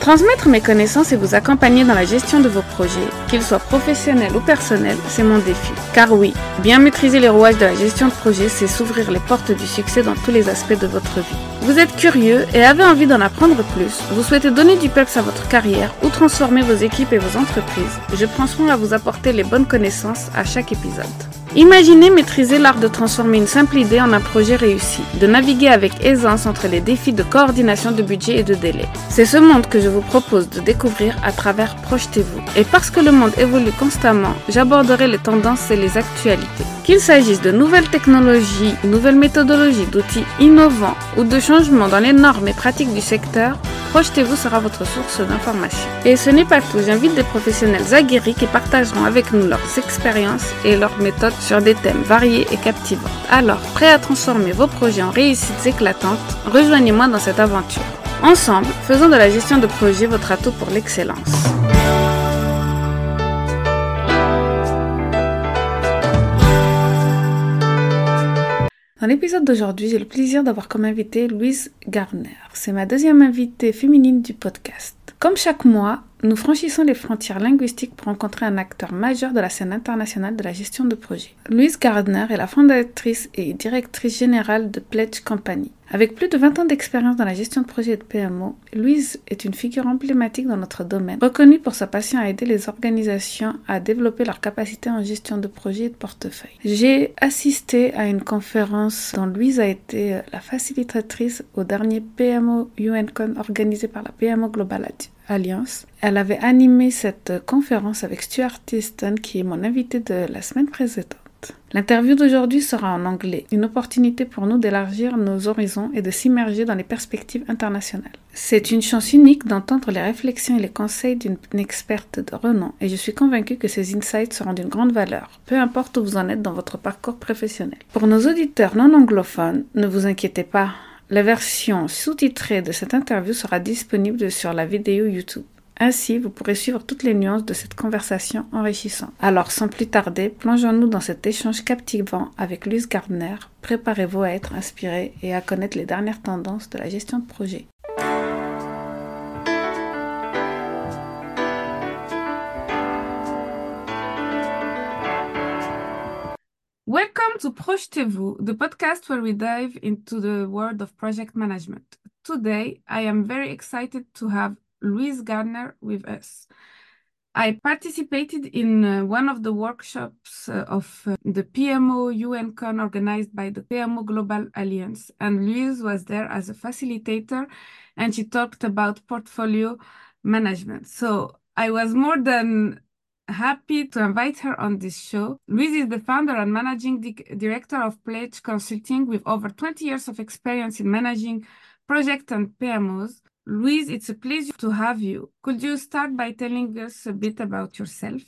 Transmettre mes connaissances et vous accompagner dans la gestion de vos projets, qu'ils soient professionnels ou personnels, c'est mon défi. Car oui, bien maîtriser les rouages de la gestion de projet, c'est s'ouvrir les portes du succès dans tous les aspects de votre vie. Vous êtes curieux et avez envie d'en apprendre plus, vous souhaitez donner du peps à votre carrière ou transformer vos équipes et vos entreprises, je prends soin à vous apporter les bonnes connaissances à chaque épisode. Imaginez maîtriser l'art de transformer une simple idée en un projet réussi, de naviguer avec aisance entre les défis de coordination de budget et de délai. C'est ce monde que je vous propose de découvrir à travers Projetez-vous. Et parce que le monde évolue constamment, j'aborderai les tendances et les actualités. Qu'il s'agisse de nouvelles technologies, nouvelles méthodologies, d'outils innovants ou de changements dans les normes et pratiques du secteur, Projetez-vous sera votre source d'information. Et ce n'est pas tout, j'invite des professionnels aguerris qui partageront avec nous leurs expériences et leurs méthodes sur des thèmes variés et captivants. Alors, prêt à transformer vos projets en réussites éclatantes, rejoignez-moi dans cette aventure. Ensemble, faisons de la gestion de projet votre atout pour l'excellence. Dans l'épisode d'aujourd'hui, j'ai le plaisir d'avoir comme invité Louise Gardner. C'est ma deuxième invitée féminine du podcast. Comme chaque mois, nous franchissons les frontières linguistiques pour rencontrer un acteur majeur de la scène internationale de la gestion de projet. Louise Gardner est la fondatrice et directrice générale de Pledge Company. Avec plus de 20 ans d'expérience dans la gestion de projet et de PMO, Louise est une figure emblématique dans notre domaine, reconnue pour sa passion à aider les organisations à développer leurs capacités en gestion de projet et de portefeuille. J'ai assisté à une conférence dont Louise a été la facilitatrice au dernier PMO UNCON organisé par la PMO Global Alliance. Elle avait animé cette conférence avec Stuart Easton, qui est mon invité de la semaine précédente. L'interview d'aujourd'hui sera en anglais, une opportunité pour nous d'élargir nos horizons et de s'immerger dans les perspectives internationales. C'est une chance unique d'entendre les réflexions et les conseils d'une experte de renom et je suis convaincue que ces insights seront d'une grande valeur, peu importe où vous en êtes dans votre parcours professionnel. Pour nos auditeurs non anglophones, ne vous inquiétez pas, la version sous-titrée de cette interview sera disponible sur la vidéo YouTube. Ainsi, vous pourrez suivre toutes les nuances de cette conversation enrichissante. Alors, sans plus tarder, plongeons-nous dans cet échange captivant avec Luce Gardner. Préparez-vous à être inspiré et à connaître les dernières tendances de la gestion de projet. Welcome to Projetez-vous, the podcast where we dive into the world of project management. Today, I am very excited to have Louise Gardner with us. I participated in uh, one of the workshops uh, of uh, the PMO UNCON organized by the PMO Global Alliance, and Louise was there as a facilitator, and she talked about portfolio management. So I was more than happy to invite her on this show. Louise is the founder and managing director of Pledge Consulting with over 20 years of experience in managing projects and PMOs. Louise, it's a pleasure to have you. Could you start by telling us a bit about yourself?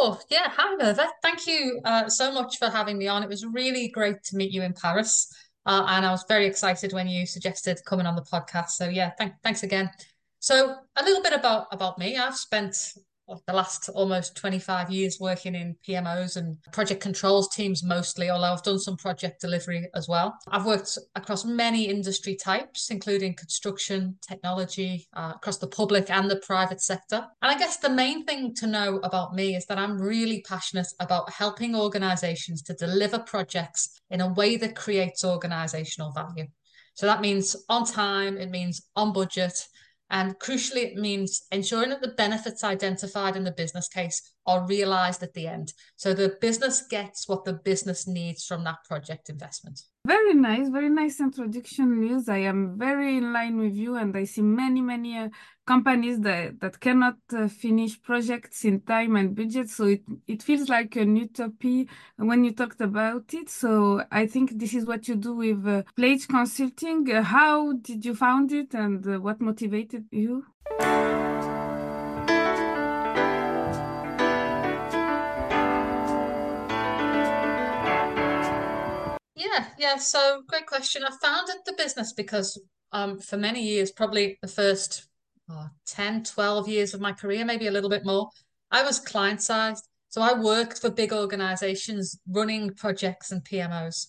Sure. Yeah. Hi, Merva. Thank you uh, so much for having me on. It was really great to meet you in Paris. Uh, and I was very excited when you suggested coming on the podcast. So yeah, th- thanks again. So a little bit about about me. I've spent the last almost 25 years working in PMOs and project controls teams mostly, although I've done some project delivery as well. I've worked across many industry types, including construction, technology, uh, across the public and the private sector. And I guess the main thing to know about me is that I'm really passionate about helping organizations to deliver projects in a way that creates organizational value. So that means on time, it means on budget, and crucially, it means ensuring that the benefits identified in the business case are realized at the end. So the business gets what the business needs from that project investment. Very nice, very nice introduction, Liz. I am very in line with you, and I see many, many uh, companies that, that cannot uh, finish projects in time and budget. So it, it feels like an utopia when you talked about it. So I think this is what you do with uh, Pledge Consulting. Uh, how did you found it, and uh, what motivated you? Yeah, yeah. So great question. I founded the business because um, for many years, probably the first oh, 10, 12 years of my career, maybe a little bit more, I was client sized. So I worked for big organizations running projects and PMOs.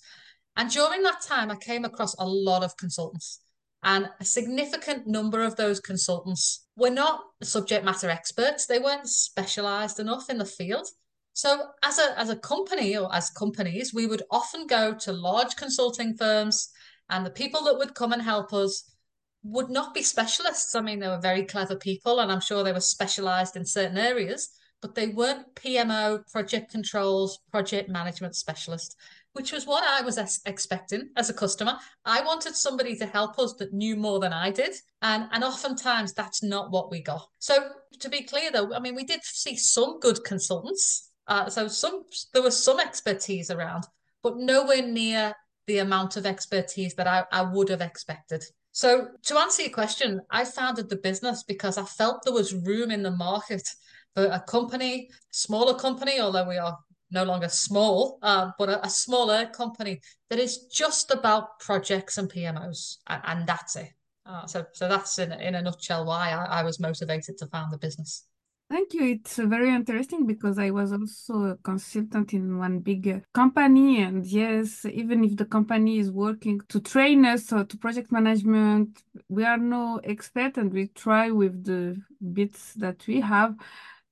And during that time, I came across a lot of consultants. And a significant number of those consultants were not subject matter experts. They weren't specialized enough in the field. So as a as a company or as companies, we would often go to large consulting firms, and the people that would come and help us would not be specialists. I mean, they were very clever people, and I'm sure they were specialized in certain areas, but they weren't PMO, project controls, project management specialists, which was what I was expecting as a customer. I wanted somebody to help us that knew more than I did, and and oftentimes that's not what we got. So to be clear, though, I mean, we did see some good consultants uh, so some there was some expertise around, but nowhere near the amount of expertise that I, I would have expected. So to answer your question, I founded the business because I felt there was room in the market for a company, smaller company, although we are no longer small, um, but a, a, smaller company that is just about projects and PMOs, and, and that's it. Uh, so, so that's in, in a nutshell why I, I was motivated to found the business. Thank you. It's very interesting because I was also a consultant in one big company. And yes, even if the company is working to train us or to project management, we are no expert and we try with the bits that we have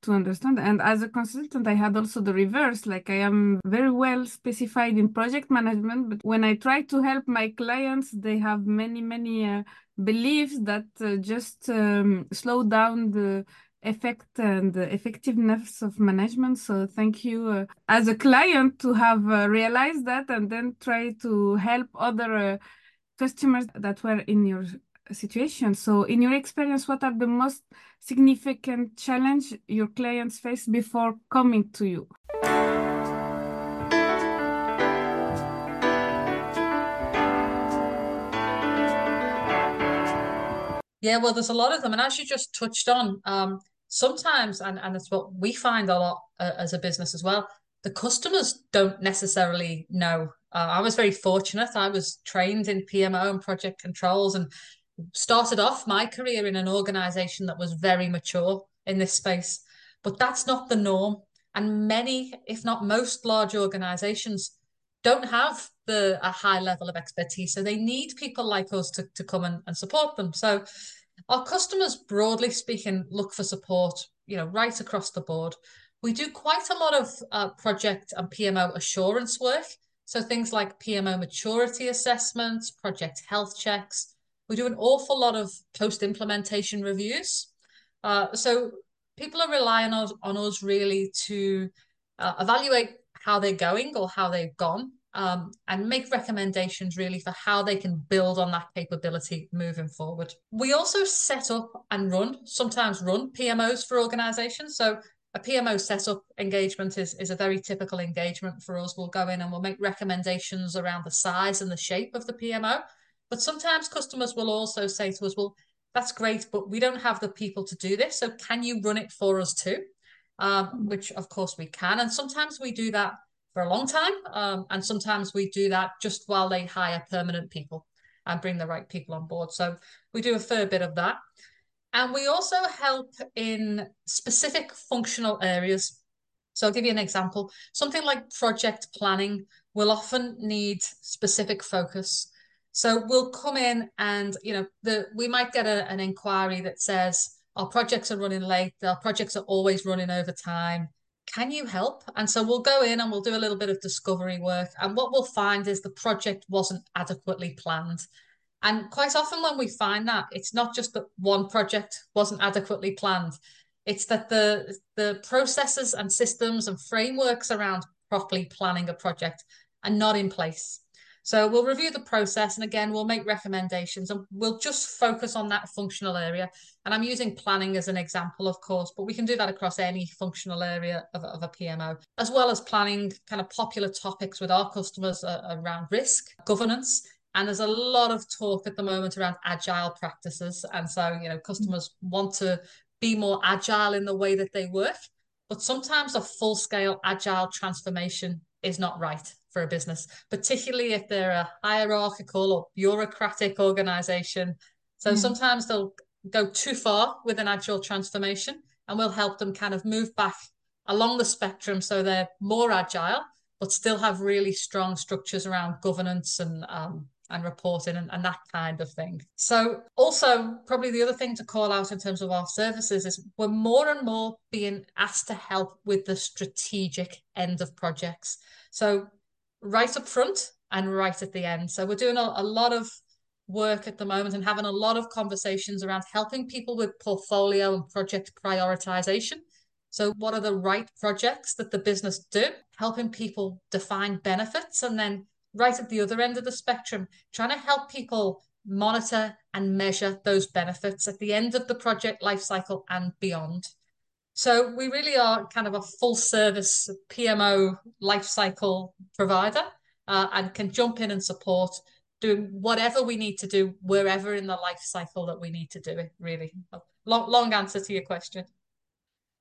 to understand. And as a consultant, I had also the reverse. Like I am very well specified in project management, but when I try to help my clients, they have many, many uh, beliefs that uh, just um, slow down the effect and effectiveness of management. So thank you uh, as a client to have uh, realized that and then try to help other uh, customers that were in your situation. So in your experience, what are the most significant challenge your clients face before coming to you? Yeah, well, there's a lot of them. And as you just touched on, um, sometimes, and, and it's what we find a lot uh, as a business as well, the customers don't necessarily know. Uh, I was very fortunate. I was trained in PMO and project controls and started off my career in an organization that was very mature in this space. But that's not the norm. And many, if not most large organizations don't have the a high level of expertise. So they need people like us to, to come and, and support them. So our customers, broadly speaking, look for support, you know, right across the board. We do quite a lot of uh, project and PMO assurance work. So things like PMO maturity assessments, project health checks. We do an awful lot of post-implementation reviews. Uh, so people are relying on, on us really to uh, evaluate how they're going or how they've gone um, and make recommendations really for how they can build on that capability moving forward. We also set up and run, sometimes run PMOs for organizations. So a PMO setup engagement is, is a very typical engagement for us. We'll go in and we'll make recommendations around the size and the shape of the PMO. But sometimes customers will also say to us, well, that's great, but we don't have the people to do this. So can you run it for us too? Um, which of course we can. And sometimes we do that for a long time. Um, and sometimes we do that just while they hire permanent people and bring the right people on board. So we do a fair bit of that. And we also help in specific functional areas. So I'll give you an example. Something like project planning will often need specific focus. So we'll come in and, you know, the we might get a, an inquiry that says our projects are running late, our projects are always running over time can you help? And so we'll go in and we'll do a little bit of discovery work. And what we'll find is the project wasn't adequately planned. And quite often when we find that, it's not just that one project wasn't adequately planned. It's that the the processes and systems and frameworks around properly planning a project are not in place. So we'll review the process and again, we'll make recommendations and we'll just focus on that functional area. And I'm using planning as an example, of course, but we can do that across any functional area of, of a PMO, as well as planning kind of popular topics with our customers uh, around risk, governance, and there's a lot of talk at the moment around agile practices. And so, you know, customers want to be more agile in the way that they work, but sometimes a full scale agile transformation is not right. For a business, particularly if they're a hierarchical or bureaucratic organization. So mm. sometimes they'll go too far with an agile transformation and we'll help them kind of move back along the spectrum so they're more agile but still have really strong structures around governance and um, and reporting and, and that kind of thing. So also probably the other thing to call out in terms of our services is we're more and more being asked to help with the strategic end of projects. So right up front and right at the end. So we're doing a, a lot of work at the moment and having a lot of conversations around helping people with portfolio and project prioritization. So, what are the right projects that the business do? Helping people define benefits. And then, right at the other end of the spectrum, trying to help people monitor and measure those benefits at the end of the project lifecycle and beyond. So, we really are kind of a full service PMO lifecycle provider uh, and can jump in and support doing whatever we need to do wherever in the life cycle that we need to do it really. Long long answer to your question.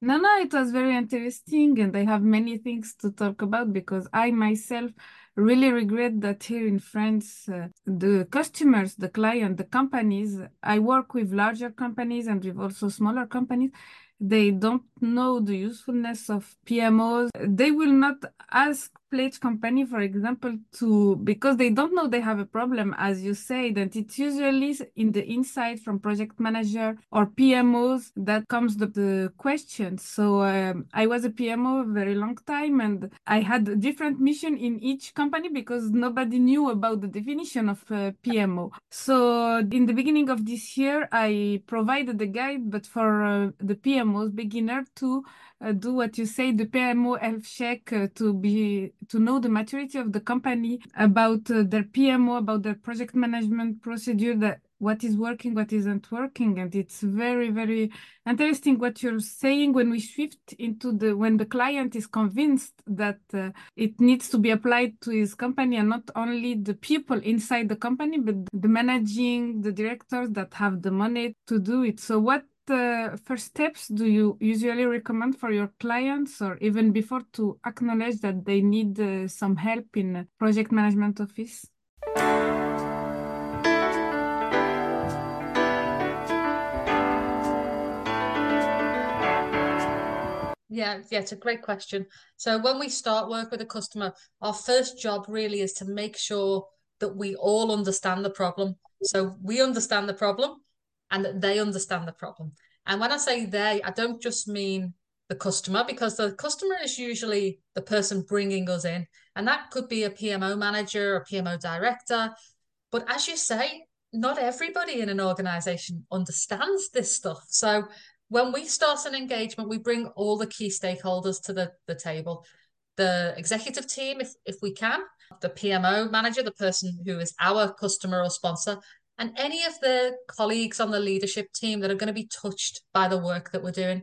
No no it was very interesting and i have many things to talk about because i myself really regret that here in france uh, the customers the client the companies i work with larger companies and with also smaller companies they don't know the usefulness of PMOs. They will not ask pledge company, for example, to because they don't know they have a problem, as you say, that it's usually in the insight from project manager or PMOs that comes the, the question. So um, I was a PMO a very long time, and I had a different mission in each company because nobody knew about the definition of uh, PMO. So in the beginning of this year, I provided the guide, but for uh, the PMOs beginner to uh, do what you say, the PMO health check uh, to be to know the maturity of the company about uh, their PMO, about their project management procedure, that what is working, what isn't working, and it's very very interesting what you're saying. When we shift into the when the client is convinced that uh, it needs to be applied to his company and not only the people inside the company but the managing the directors that have the money to do it. So what the first steps do you usually recommend for your clients or even before to acknowledge that they need uh, some help in project management office? Yeah, yeah, it's a great question. So when we start work with a customer, our first job really is to make sure that we all understand the problem. So we understand the problem and that they understand the problem. And when I say they, I don't just mean the customer because the customer is usually the person bringing us in. And that could be a PMO manager, a PMO director. But as you say, not everybody in an organization understands this stuff. So when we start an engagement, we bring all the key stakeholders to the, the table. The executive team, if, if we can, the PMO manager, the person who is our customer or sponsor, and any of the colleagues on the leadership team that are going to be touched by the work that we're doing.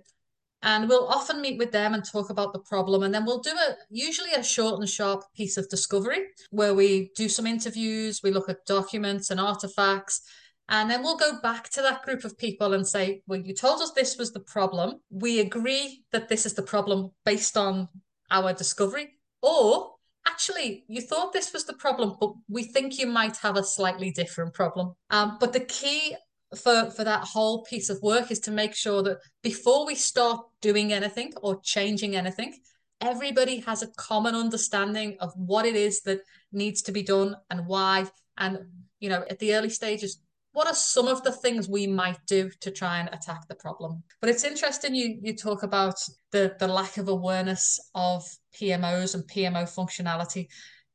And we'll often meet with them and talk about the problem. And then we'll do a usually a short and sharp piece of discovery where we do some interviews, we look at documents and artifacts. And then we'll go back to that group of people and say, well, you told us this was the problem. We agree that this is the problem based on our discovery. Or actually, you thought this was the problem, but we think you might have a slightly different problem. Um, but the key for, for that whole piece of work is to make sure that before we start doing anything or changing anything, everybody has a common understanding of what it is that needs to be done and why. And, you know, at the early stages, what are some of the things we might do to try and attack the problem? But it's interesting you you talk about the the lack of awareness of PMOs and PMO functionality.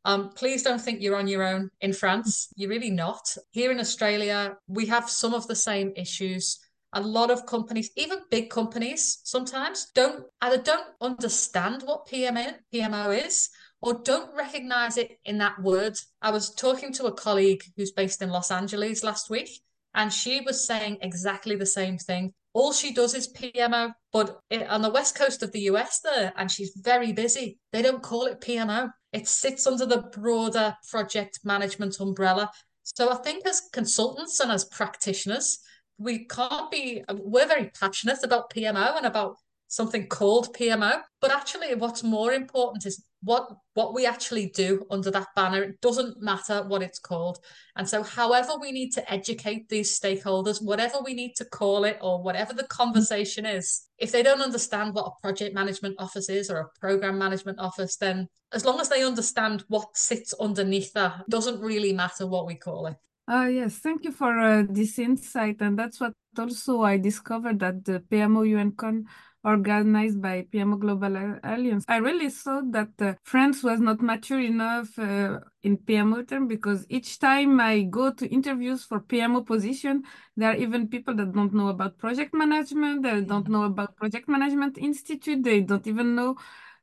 Um, please don't think you're on your own in France. You're really not. Here in Australia, we have some of the same issues. A lot of companies, even big companies, sometimes don't either don't understand what PMO, PMO is or don't recognize it in that word. I was talking to a colleague who's based in Los Angeles last week, and she was saying exactly the same thing. All she does is PMO, but it, on the west coast of the US, there, and she's very busy. They don't call it PMO. It sits under the broader project management umbrella. So I think as consultants and as practitioners, we can't be. We're very passionate about PMO and about something called PMO. But actually, what's more important is what what we actually do under that banner. It doesn't matter what it's called. And so, however we need to educate these stakeholders, whatever we need to call it, or whatever the conversation is, if they don't understand what a project management office is or a program management office, then as long as they understand what sits underneath that, doesn't really matter what we call it. Uh, yes, thank you for uh, this insight. And that's what also I discovered that the PMO UNCon organized by PMO Global Alliance. I really thought that uh, France was not mature enough uh, in PMO term because each time I go to interviews for PMO position, there are even people that don't know about project management, they don't know about project management institute, they don't even know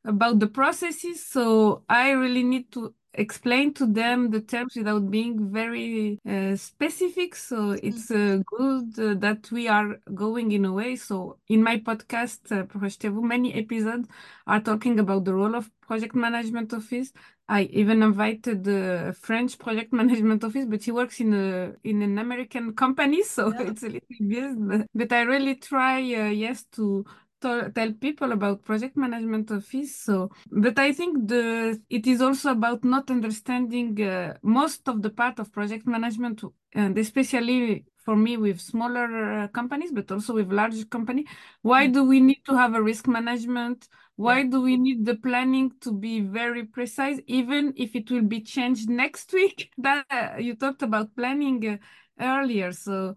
about the processes. So I really need to explain to them the terms without being very uh, specific. So it's uh, good uh, that we are going in a way. So in my podcast, uh, many episodes are talking about the role of project management office. I even invited the French project management office, but he works in a in an American company, so yeah. it's a little bit. But I really try, uh, yes, to tell people about project management office so but i think the it is also about not understanding uh, most of the part of project management and especially for me with smaller uh, companies but also with large company why mm. do we need to have a risk management? Why do we need the planning to be very precise even if it will be changed next week? That uh, you talked about planning uh, earlier so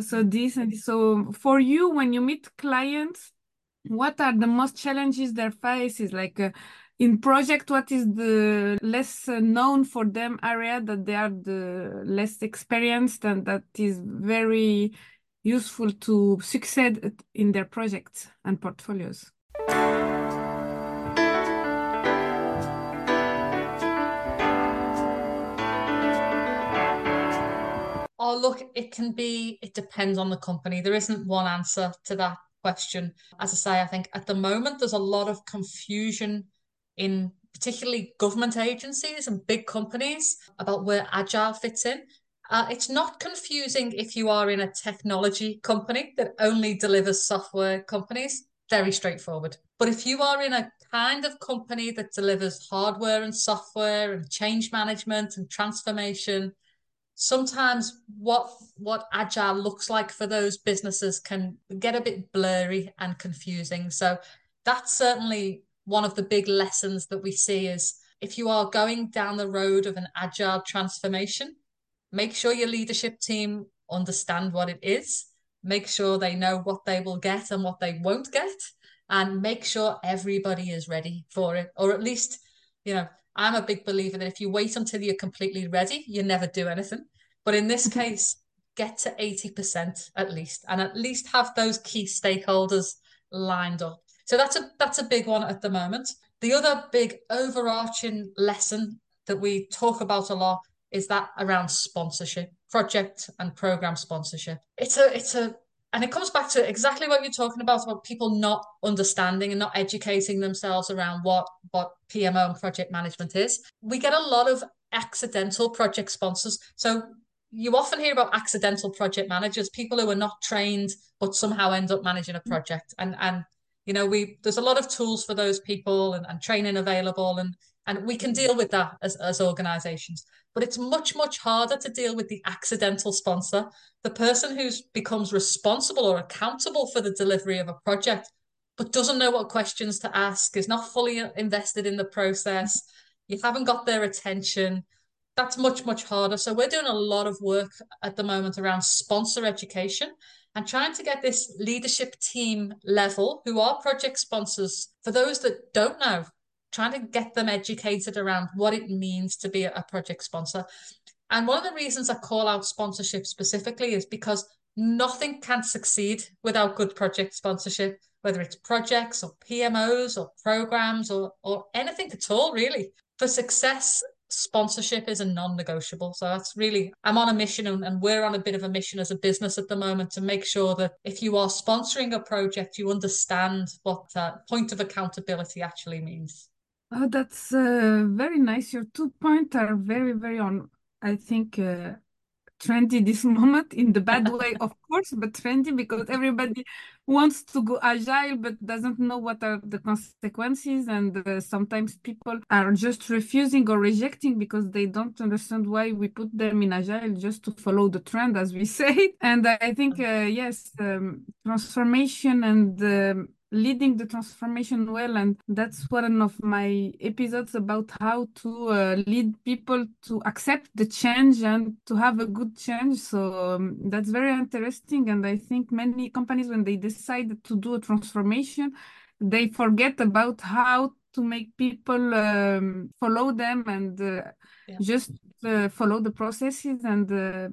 so this and so for you when you meet clients what are the most challenges they face is like uh, in project what is the less uh, known for them area that they are the less experienced and that is very useful to succeed in their projects and portfolios? Oh, look, it can be, it depends on the company. There isn't one answer to that question. As I say, I think at the moment there's a lot of confusion in particularly government agencies and big companies about where agile fits in. Uh, it's not confusing if you are in a technology company that only delivers software companies, very straightforward. But if you are in a kind of company that delivers hardware and software and change management and transformation, sometimes what what agile looks like for those businesses can get a bit blurry and confusing. So that's certainly one of the big lessons that we see is if you are going down the road of an agile transformation make sure your leadership team understand what it is make sure they know what they will get and what they won't get and make sure everybody is ready for it or at least you know I'm a big believer that if you wait until you're completely ready, you never do anything. But in this mm-hmm. case, get to 80% at least, and at least have those key stakeholders lined up. So that's a that's a big one at the moment. The other big overarching lesson that we talk about a lot is that around sponsorship, project and program sponsorship. It's a it's a and it comes back to exactly what you're talking about about people not understanding and not educating themselves around what what PMO and project management is. We get a lot of accidental project sponsors. So you often hear about accidental project managers, people who are not trained but somehow end up managing a project. And and you know, we there's a lot of tools for those people and, and training available and and we can mm. deal with that as, as organizations. But it's much, much harder to deal with the accidental sponsor, the person who becomes responsible or accountable for the delivery of a project, but doesn't know what questions to ask, is not fully uh, invested in the process. You haven't got their attention. That's much, much harder. So we're doing a lot of work at the moment around sponsor education and trying to get this leadership team level who are project sponsors for those that don't know trying to get them educated around what it means to be a project sponsor. And one of the reasons I call out sponsorship specifically is because nothing can succeed without good project sponsorship, whether it's projects or PMOs or programs or, or anything at all, really. For success, sponsorship is a non-negotiable so that's really i'm on a mission and, and, we're on a bit of a mission as a business at the moment to make sure that if you are sponsoring a project you understand what uh, point of accountability actually means Oh, that's uh, very nice. Your two points are very, very on. I think uh, trendy this moment in the bad way, of course, but trendy because everybody wants to go agile but doesn't know what are the consequences. And uh, sometimes people are just refusing or rejecting because they don't understand why we put them in agile just to follow the trend, as we say. And I think, uh, yes, um, transformation and um, leading the transformation well and that's one of my episodes about how to uh, lead people to accept the change and to have a good change. So um, that's very interesting and i think many companies when they decide to do a transformation they forget about how to make people um, follow them and uh, yeah. just uh, follow the processes and uh,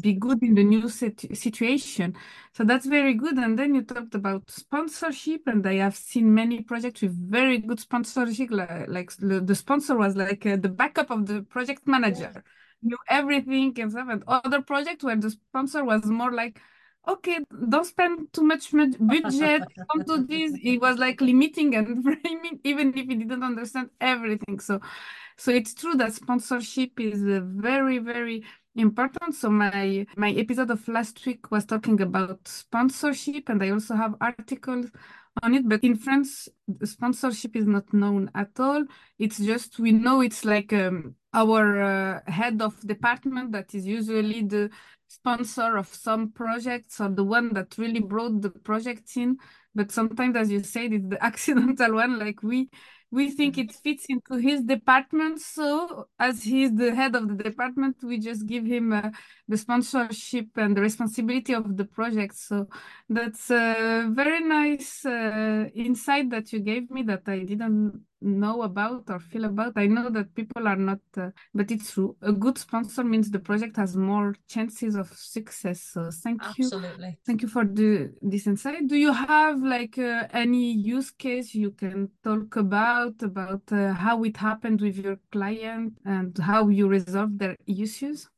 be good in the new sit- situation. So that's very good. And then you talked about sponsorship, and I have seen many projects with very good sponsorship. Like, like the sponsor was like uh, the backup of the project manager, yeah. knew everything and stuff. And other projects where the sponsor was more like, okay, don't spend too much budget. Come to this. It was like limiting and framing, even if he didn't understand everything. So, so it's true that sponsorship is very, very important. So my my episode of last week was talking about sponsorship, and I also have articles on it. But in France, sponsorship is not known at all. It's just we know it's like um, our uh, head of department that is usually the sponsor of some projects or the one that really brought the projects in. But sometimes, as you said, it's the accidental one. Like we we think it fits into his department. So as he's the head of the department, we just give him uh, the sponsorship and the responsibility of the project. So that's a very nice uh, insight that you gave me that I didn't know about or feel about. I know that people are not, uh, but it's true. A good sponsor means the project has more chances of success. So thank Absolutely. you. Absolutely. Thank you for the this insight. Do you have like uh, any use case you can talk about about uh, how it happened with your client and how you resolve their issues?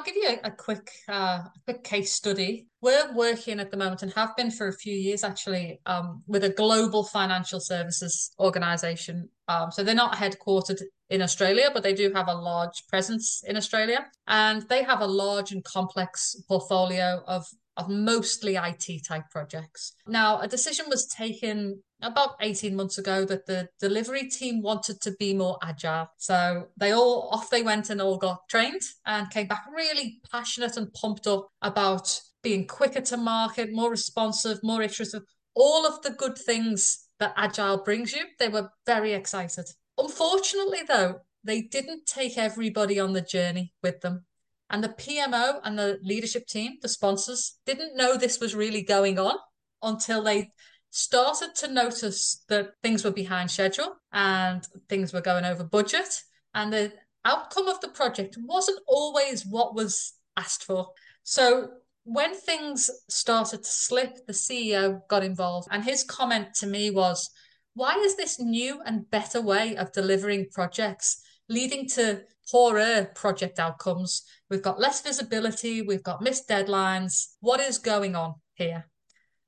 I'll give you a, a quick uh, quick case study. We're working at the moment and have been for a few years actually um, with a global financial services organization. Um, so they're not headquartered in Australia, but they do have a large presence in Australia, and they have a large and complex portfolio of of mostly IT type projects. Now, a decision was taken about 18 months ago that the delivery team wanted to be more agile. So they all off they went and all got trained and came back really passionate and pumped up about being quicker to market, more responsive, more iterative, all of the good things that agile brings you. They were very excited. Unfortunately, though, they didn't take everybody on the journey with them. And the PMO and the leadership team, the sponsors, didn't know this was really going on until they started to notice that things were behind schedule and things were going over budget. And the outcome of the project wasn't always what was asked for. So when things started to slip, the CEO got involved. And his comment to me was, why is this new and better way of delivering projects leading to poorer project outcomes. We've got less visibility, we've got missed deadlines. What is going on here?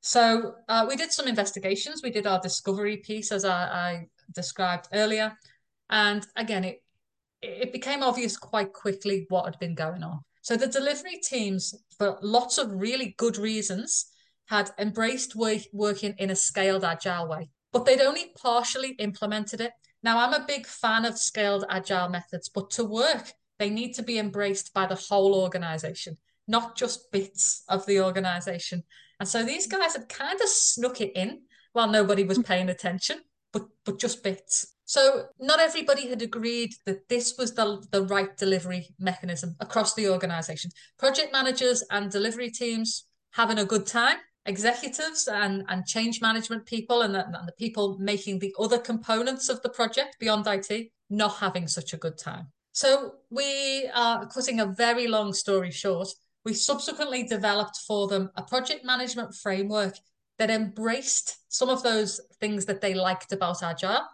So uh, we did some investigations. We did our discovery piece, as I, I described earlier, and again, it it became obvious quite quickly what had been going on. So the delivery teams, for lots of really good reasons, had embraced work, working in a scaled agile way, but they'd only partially implemented it. Now, I'm a big fan of scaled agile methods, but to work, they need to be embraced by the whole organization, not just bits of the organization. And so these guys had kind of snuck it in while nobody was mm. paying attention, but but just bits. So not everybody had agreed that this was the, the right delivery mechanism across the organization. Project managers and delivery teams having a good time executives and, and change management people and the, and the people making the other components of the project beyond IT not having such a good time. So we are cutting a very long story short. We subsequently developed for them a project management framework that embraced some of those things that they liked about Agile,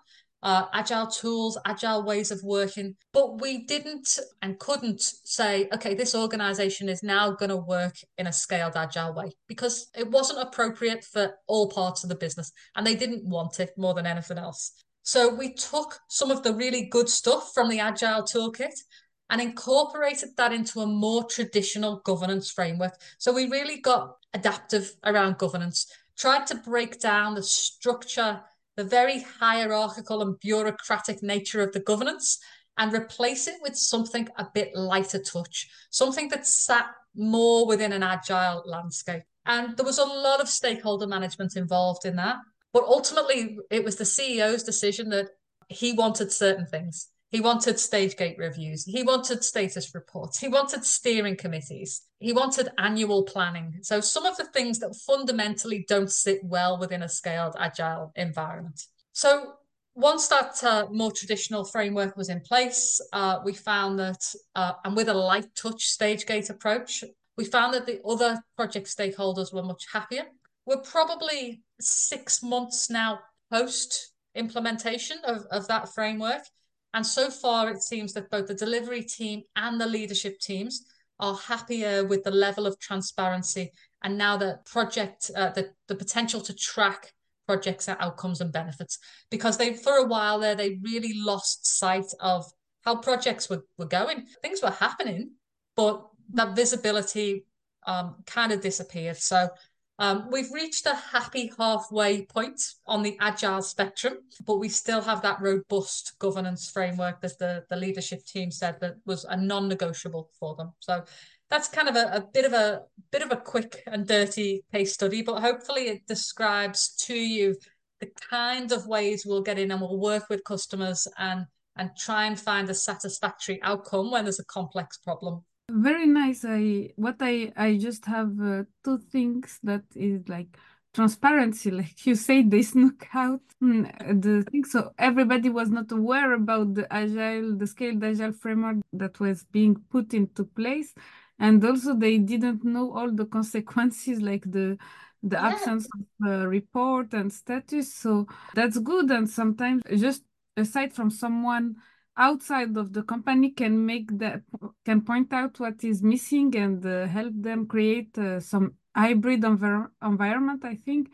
uh, agile tools, agile ways of working, but we didn't and couldn't say, okay, this organization is now going to work in a scaled agile way because it wasn't appropriate for all parts of the business and they didn't want it more than anything else. So we took some of the really good stuff from the agile toolkit and incorporated that into a more traditional governance framework. So we really got adaptive around governance, tried to break down the structure the very hierarchical and bureaucratic nature of the governance and replace it with something a bit lighter touch, something that sat more within an agile landscape. And there was a lot of stakeholder management involved in that. But ultimately, it was the CEO's decision that he wanted certain things. He wanted stage gate reviews. He wanted status reports. He wanted steering committees. He wanted annual planning. So, some of the things that fundamentally don't sit well within a scaled agile environment. So, once that uh, more traditional framework was in place, uh, we found that, uh, and with a light touch stage gate approach, we found that the other project stakeholders were much happier. We're probably six months now post implementation of, of that framework. And so far, it seems that both the delivery team and the leadership teams are happier with the level of transparency and now the project, uh, the, the potential to track projects outcomes and benefits. Because they, for a while there, they really lost sight of how projects were, were going. Things were happening, but that visibility um, kind of disappeared. So um, we've reached a happy halfway point on the agile spectrum, but we still have that robust governance framework that the, the leadership team said that was a non-negotiable for them. So that's kind of a, a bit of a bit of a quick and dirty case study, but hopefully it describes to you the kind of ways we'll get in and we'll work with customers and and try and find a satisfactory outcome when there's a complex problem very nice. I what i i just have uh, two things that is like transparency like you say they snuck out mm, the thing. So everybody was not aware about the agile the scaled agile framework that was being put into place. And also they didn't know all the consequences like the the yeah. absence of a report and status. So that's good. And sometimes just aside from someone outside of the company can make that can point out what is missing and uh, help them create uh, some hybrid envir environment i think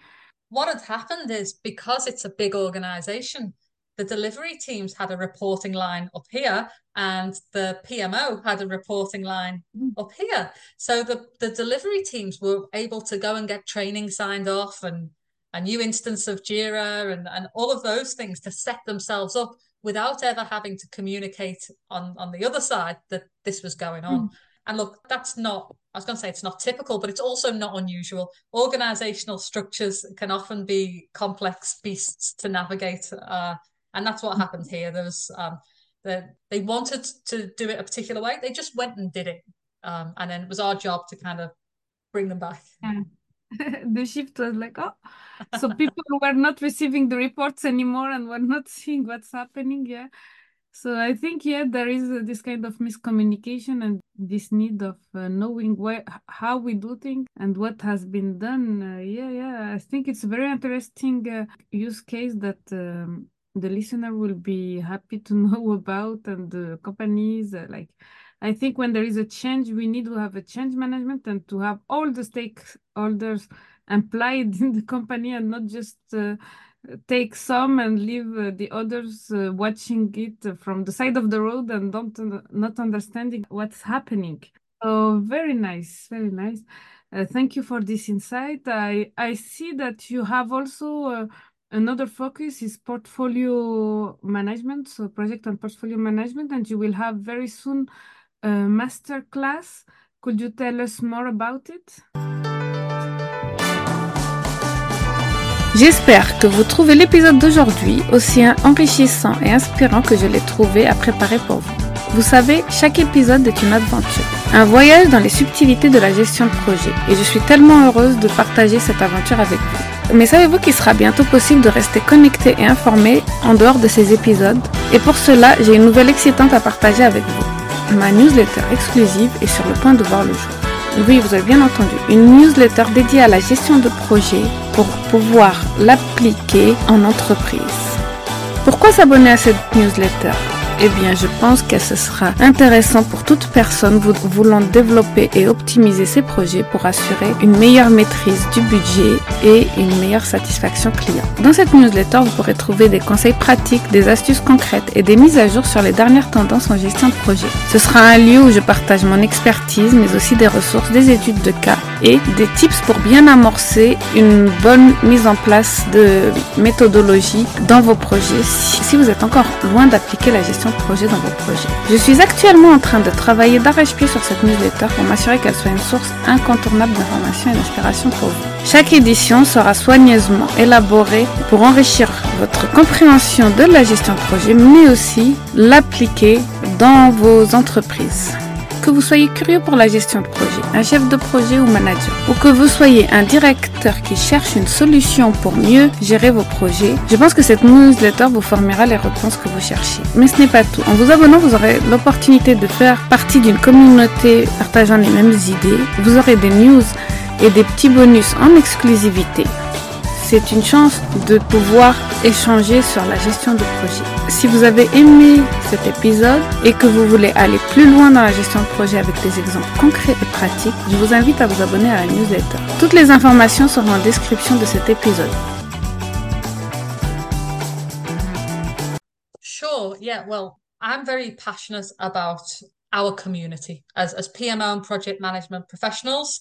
what had happened is because it's a big organization the delivery teams had a reporting line up here and the PMO had a reporting line mm. up here. So the, the delivery teams were able to go and get training signed off and a new instance of Jira and, and all of those things to set themselves up without ever having to communicate on on the other side that this was going on. Mm. And look, that's not, I was going to say it's not typical, but it's also not unusual. Organizational structures can often be complex beasts to navigate. Uh, and that's what happened here. There was, um, the, they wanted to do it a particular way. They just went and did it. Um, and then it was our job to kind of bring them back. Yeah. the shift was like, oh, so people were not receiving the reports anymore and were not seeing what's happening. Yeah. So I think, yeah, there is uh, this kind of miscommunication and this need of uh, knowing where, how we do things and what has been done. Uh, yeah, yeah. I think it's a very interesting uh, use case that um, the listener will be happy to know about and the companies uh, like I think when there is a change, we need to have a change management and to have all the stakeholders implied in the company and not just uh, take some and leave uh, the others uh, watching it from the side of the road and don't uh, not understanding what's happening. Oh, very nice, very nice. Uh, thank you for this insight. I I see that you have also uh, another focus is portfolio management, so project and portfolio management, and you will have very soon masterclass. Could you tell us more about it? J'espère que vous trouvez l'épisode d'aujourd'hui aussi enrichissant et inspirant que je l'ai trouvé à préparer pour vous. Vous savez, chaque épisode est une aventure, un voyage dans les subtilités de la gestion de projet et je suis tellement heureuse de partager cette aventure avec vous. Mais savez-vous qu'il sera bientôt possible de rester connecté et informé en dehors de ces épisodes? Et pour cela, j'ai une nouvelle excitante à partager avec vous. Ma newsletter exclusive est sur le point de voir le jour. Oui, vous avez bien entendu, une newsletter dédiée à la gestion de projet pour pouvoir l'appliquer en entreprise. Pourquoi s'abonner à cette newsletter? Eh bien, je pense que ce sera intéressant pour toute personne voulant développer et optimiser ses projets pour assurer une meilleure maîtrise du budget et une meilleure satisfaction client. Dans cette newsletter, vous pourrez trouver des conseils pratiques, des astuces concrètes et des mises à jour sur les dernières tendances en gestion de projet. Ce sera un lieu où je partage mon expertise, mais aussi des ressources, des études de cas et des tips pour bien amorcer une bonne mise en place de méthodologie dans vos projets si vous êtes encore loin d'appliquer la gestion de projet dans vos projets. Je suis actuellement en train de travailler d'arrache-pied sur cette newsletter pour m'assurer qu'elle soit une source incontournable d'informations et d'inspiration pour vous. Chaque édition sera soigneusement élaborée pour enrichir votre compréhension de la gestion de projet, mais aussi l'appliquer dans vos entreprises. Que vous soyez curieux pour la gestion de projet, un chef de projet ou manager, ou que vous soyez un directeur qui cherche une solution pour mieux gérer vos projets, je pense que cette newsletter vous formera les réponses que vous cherchez. Mais ce n'est pas tout. En vous abonnant, vous aurez l'opportunité de faire partie d'une communauté partageant les mêmes idées. Vous aurez des news et des petits bonus en exclusivité c'est une chance de pouvoir échanger sur la gestion de projet. Si vous avez aimé cet épisode et que vous voulez aller plus loin dans la gestion de projet avec des exemples concrets et pratiques, je vous invite à vous abonner à la newsletter. Toutes les informations seront en description de cet épisode. Sure, yeah, well, I'm very passionate about our community as, as PMO and project management professionals.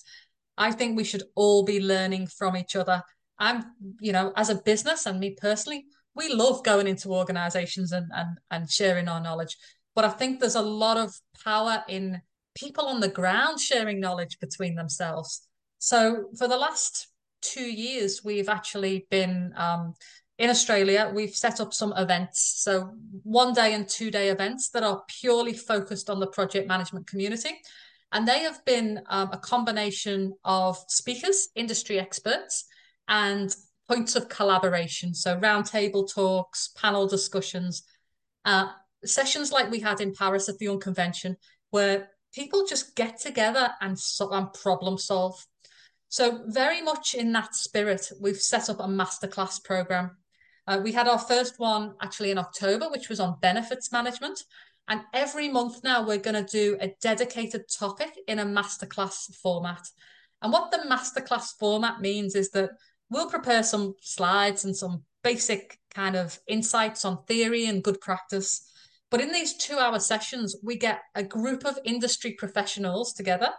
I think we should all be learning from each other I'm, you know, as a business and me personally, we love going into organizations and, and, and sharing our knowledge. But I think there's a lot of power in people on the ground sharing knowledge between themselves. So for the last two years, we've actually been um, in Australia. We've set up some events. So one day and two day events that are purely focused on the project management community. And they have been um, a combination of speakers, industry experts, and points of collaboration. So roundtable talks, panel discussions, uh, sessions like we had in Paris at the UN Convention, where people just get together and, and problem solve. So very much in that spirit, we've set up a masterclass program. Uh, we had our first one actually in October, which was on benefits management. And every month now, we're going to do a dedicated topic in a masterclass format. And what the masterclass format means is that we'll prepare some slides and some basic kind of insights on theory and good practice. But in these two hour sessions, we get a group of industry professionals together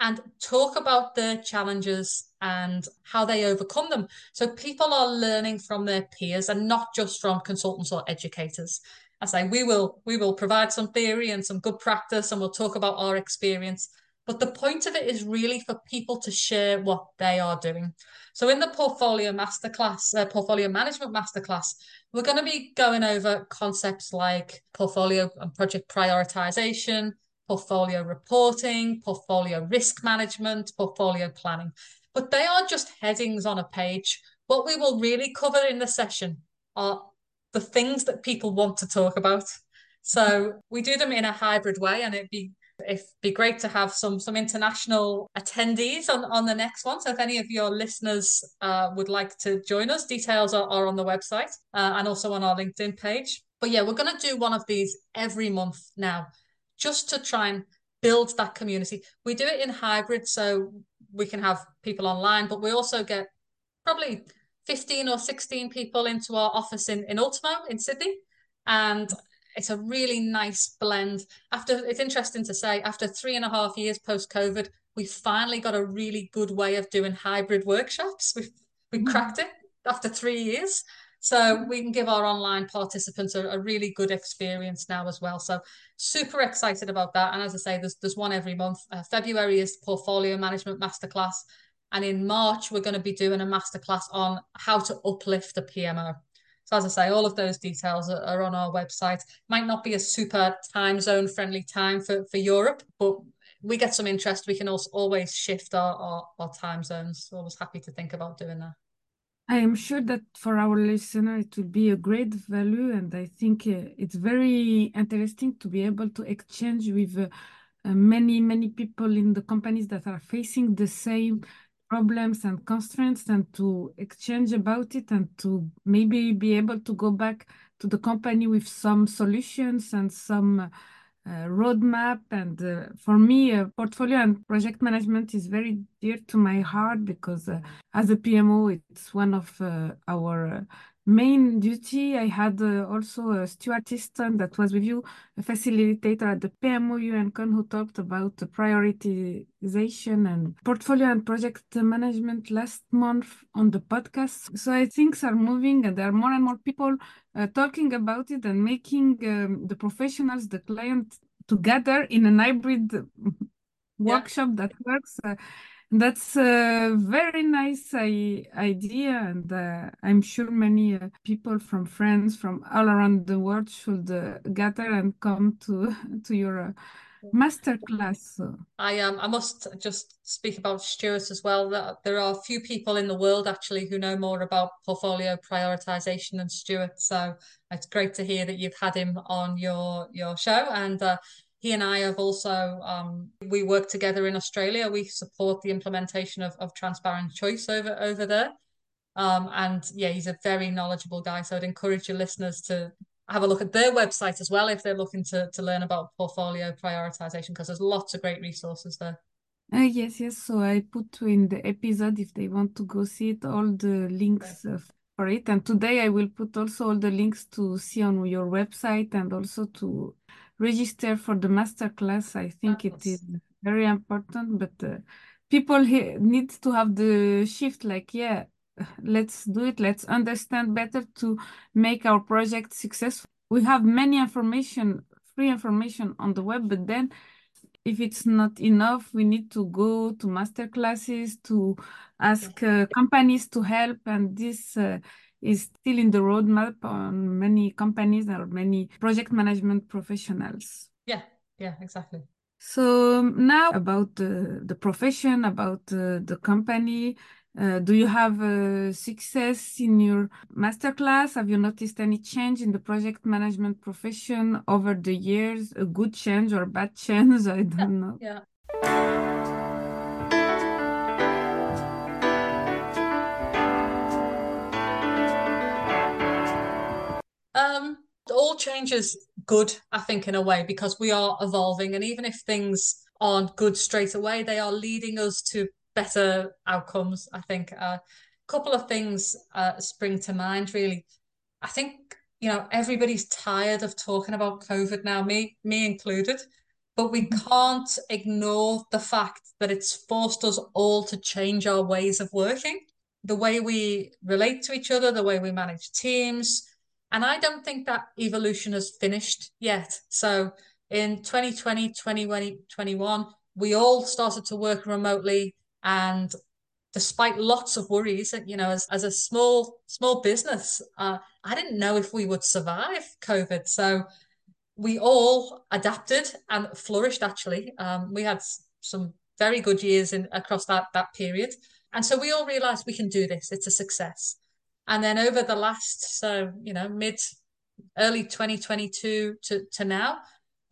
and talk about their challenges and how they overcome them. So people are learning from their peers and not just from consultants or educators. I say we will we will provide some theory and some good practice and we'll talk about our experience. But the point of it is really for people to share what they are doing. So in the portfolio masterclass, uh, portfolio management masterclass, we're going to be going over concepts like portfolio and project prioritization, portfolio reporting, portfolio risk management, portfolio planning. But they are just headings on a page. What we will really cover in the session are the things that people want to talk about. So we do them in a hybrid way, and it'd be it'd be great to have some some international attendees on on the next one. So if any of your listeners uh, would like to join us, details are, are on the website uh, and also on our LinkedIn page. But yeah, we're going to do one of these every month now, just to try and build that community. We do it in hybrid, so we can have people online, but we also get probably 15 or 16 people into our office in, in Ultimo in Sydney. And it's a really nice blend. After it's interesting to say, after three and a half years post COVID, we finally got a really good way of doing hybrid workshops. We've we mm-hmm. cracked it after three years. So we can give our online participants a, a, really good experience now as well. So super excited about that. And as I say, there's there's one every month. Uh, February is portfolio management masterclass, and in March we're going to be doing a masterclass on how to uplift a PMO. So as I say, all of those details are, are on our website. Might not be a super time zone friendly time for, for Europe, but we get some interest. We can also always shift our, our, our time zones. Always happy to think about doing that. I am sure that for our listener, it will be a great value. And I think uh, it's very interesting to be able to exchange with uh, many, many people in the companies that are facing the same problems and constraints and to exchange about it and to maybe be able to go back to the company with some solutions and some uh, roadmap. And uh, for me, uh, portfolio and project management is very dear to my heart because uh, as a PMO, it's one of uh, our uh, main duty. I had also a Easton that was with you, a facilitator at the PMO UNCon who talked about the prioritization and portfolio and project management last month on the podcast. So I think are moving and there are more and more people uh, talking about it and making um, the professionals, the client together in a hybrid workshop that works. Uh, that's a very nice uh, idea, and uh, I'm sure many uh, people from France from all around the world should uh, gather and come to to your master class. I um I must just speak about Stuart as well. There are few people in the world actually who know more about portfolio prioritization than Stuart. So it's great to hear that you've had him on your your show. And uh, he and I have also um, we work together in Australia. We support the implementation of, of transparent choice over over there. Um, and yeah, he's a very knowledgeable guy. So I'd encourage your listeners to have a look at their website as well if they're looking to, to learn about portfolio prioritization because there's lots of great resources there. Uh, yes, yes. So I put in the episode if they want to go see it, all the links uh, for it. And today I will put also all the links to see on your website and also to register for the master class. I think it is very important, but uh, people need to have the shift like, yeah, let's do it. Let's understand better to make our project successful. We have many information free information on the web but then if it's not enough we need to go to master classes to ask uh, companies to help and this uh, is still in the roadmap on many companies or many project management professionals yeah yeah exactly so now about the, the profession about uh, the company uh, do you have uh, success in your masterclass? Have you noticed any change in the project management profession over the years? A good change or bad change? I don't yeah, know. Yeah. All change is good, I think, in a way, because we are evolving. And even if things aren't good straight away, they are leading us to better outcomes. I think a uh, couple of things uh, spring to mind. Really, I think you know everybody's tired of talking about COVID now, me me included. But we mm-hmm. can't ignore the fact that it's forced us all to change our ways of working, the way we relate to each other, the way we manage teams. And I don't think that evolution has finished yet. So in 2020, 2021, we all started to work remotely and despite lots of worries, you know, as, as a small small business, uh, I didn't know if we would survive COVID. So we all adapted and flourished. Actually, um, we had some very good years in across that that period, and so we all realised we can do this. It's a success. And then over the last, so you know, mid early 2022 to to now,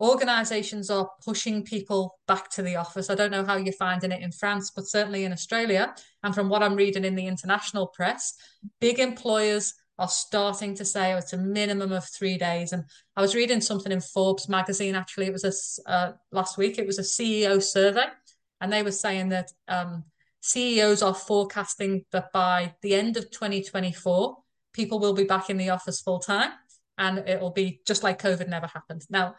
organizations are pushing people back to the office. I don't know how you're finding it in France, but certainly in Australia, and from what I'm reading in the international press, big employers are starting to say oh, it's a minimum of three days. And I was reading something in Forbes magazine, actually, it was a, uh, last week, it was a CEO survey, and they were saying that um, CEOs are forecasting that by the end of 2024, people will be back in the office full time and it will be just like COVID never happened. Now,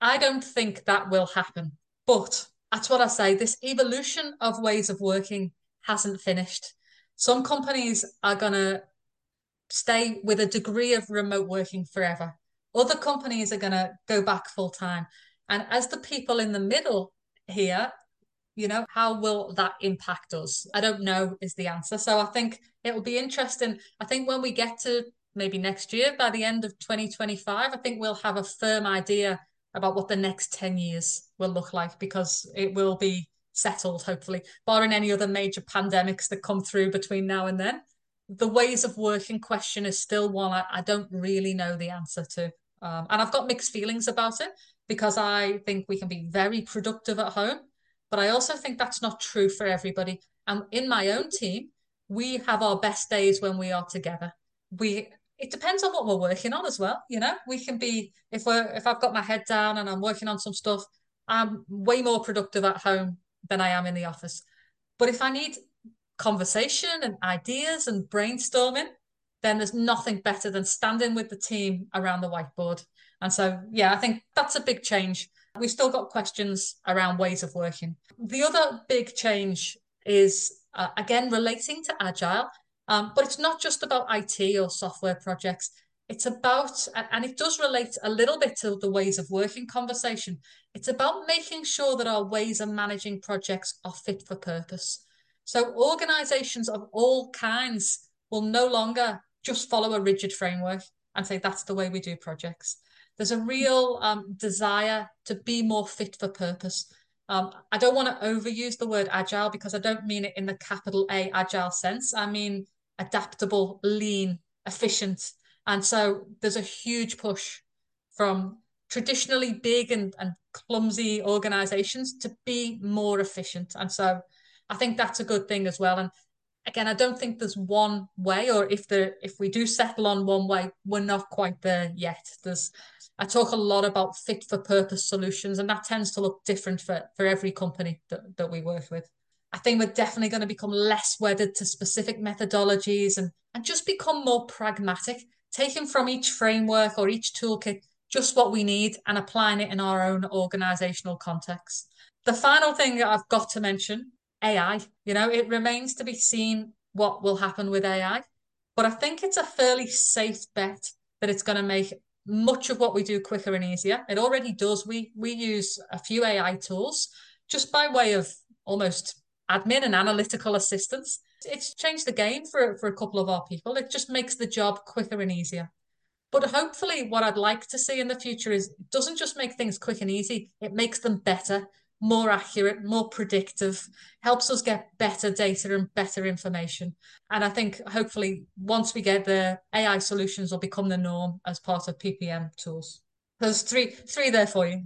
I don't think that will happen. But that's what I say. This evolution of ways of working hasn't finished. Some companies are going to stay with a degree of remote working forever. Other companies are going to go back full time. And as the people in the middle here, you know, how will that impact us? I don't know, is the answer. So I think it will be interesting. I think when we get to maybe next year, by the end of 2025, I think we'll have a firm idea about what the next 10 years will look like because it will be settled, hopefully, barring any other major pandemics that come through between now and then. The ways of working question is still one I, I don't really know the answer to. Um, and I've got mixed feelings about it because I think we can be very productive at home. But I also think that's not true for everybody. And in my own team, we have our best days when we are together. We it depends on what we're working on as well. You know, we can be if we're if I've got my head down and I'm working on some stuff, I'm way more productive at home than I am in the office. But if I need conversation and ideas and brainstorming, then there's nothing better than standing with the team around the whiteboard. And so, yeah, I think that's a big change. We've still got questions around ways of working. The other big change is, uh, again, relating to Agile, um, but it's not just about IT or software projects. It's about, and it does relate a little bit to the ways of working conversation. It's about making sure that our ways of managing projects are fit for purpose. So organizations of all kinds will no longer just follow a rigid framework and say that's the way we do projects. There's a real um, desire to be more fit for purpose. Um, I don't want to overuse the word agile because I don't mean it in the capital A agile sense. I mean adaptable, lean, efficient. And so there's a huge push from traditionally big and, and clumsy organizations to be more efficient. And so I think that's a good thing as well. And again, I don't think there's one way, or if the if we do settle on one way, we're not quite there yet. There's I talk a lot about fit for purpose solutions, and that tends to look different for, for every company that, that we work with. I think we're definitely going to become less wedded to specific methodologies and, and just become more pragmatic, taking from each framework or each toolkit just what we need and applying it in our own organizational context. The final thing that I've got to mention AI. You know, it remains to be seen what will happen with AI. But I think it's a fairly safe bet that it's going to make much of what we do quicker and easier. It already does. We we use a few AI tools just by way of almost admin and analytical assistance. It's changed the game for, for a couple of our people. It just makes the job quicker and easier. But hopefully, what I'd like to see in the future is it doesn't just make things quick and easy, it makes them better more accurate, more predictive, helps us get better data and better information. And I think hopefully once we get there, AI solutions will become the norm as part of PPM tools. There's three three there for you.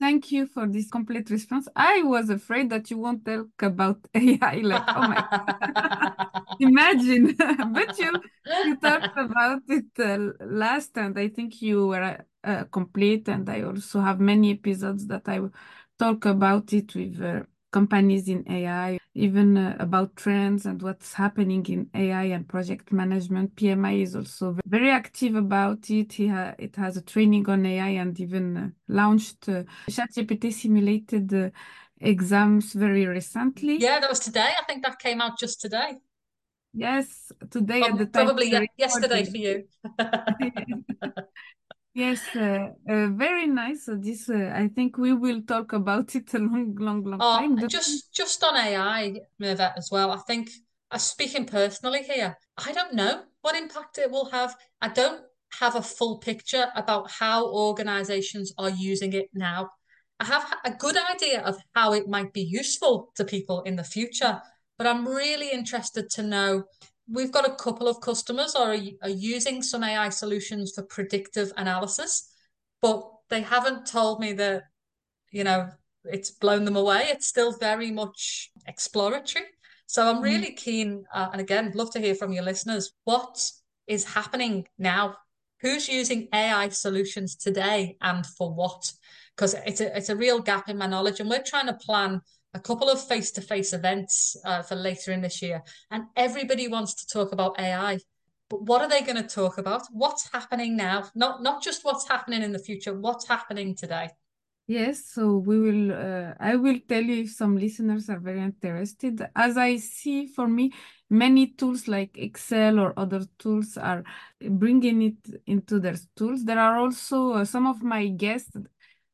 Thank you for this complete response. I was afraid that you won't talk about AI. Like, oh my, imagine. but you you talked about it uh, last, and I think you were uh, complete. And I also have many episodes that I talk about it with uh, companies in AI, even uh, about trends and what's happening in AI and project management. PMI is also very active about it. Ha it has a training on AI and even uh, launched uh, ChatGPT simulated uh, exams very recently. Yeah, that was today. I think that came out just today. Yes, today at the time. Probably yesterday for you. Yes, uh, uh, very nice. So this, uh, I think we will talk about it a long, long, long oh, time. Just, just on AI, Mervet, as well. I think, uh, speaking personally here, I don't know what impact it will have. I don't have a full picture about how organizations are using it now. I have a good idea of how it might be useful to people in the future, but I'm really interested to know we've got a couple of customers are, are using some AI solutions for predictive analysis, but they haven't told me that, you know, it's blown them away. It's still very much exploratory. So I'm mm-hmm. really keen, uh, and again, love to hear from your listeners. What is happening now? Who's using AI solutions today, and for what? Because it's a it's a real gap in my knowledge, and we're trying to plan a couple of face to face events uh, for later in this year, and everybody wants to talk about AI. But what are they going to talk about? What's happening now? Not not just what's happening in the future. What's happening today? Yes, so we will. Uh, I will tell you if some listeners are very interested. As I see, for me, many tools like Excel or other tools are bringing it into their tools. There are also uh, some of my guests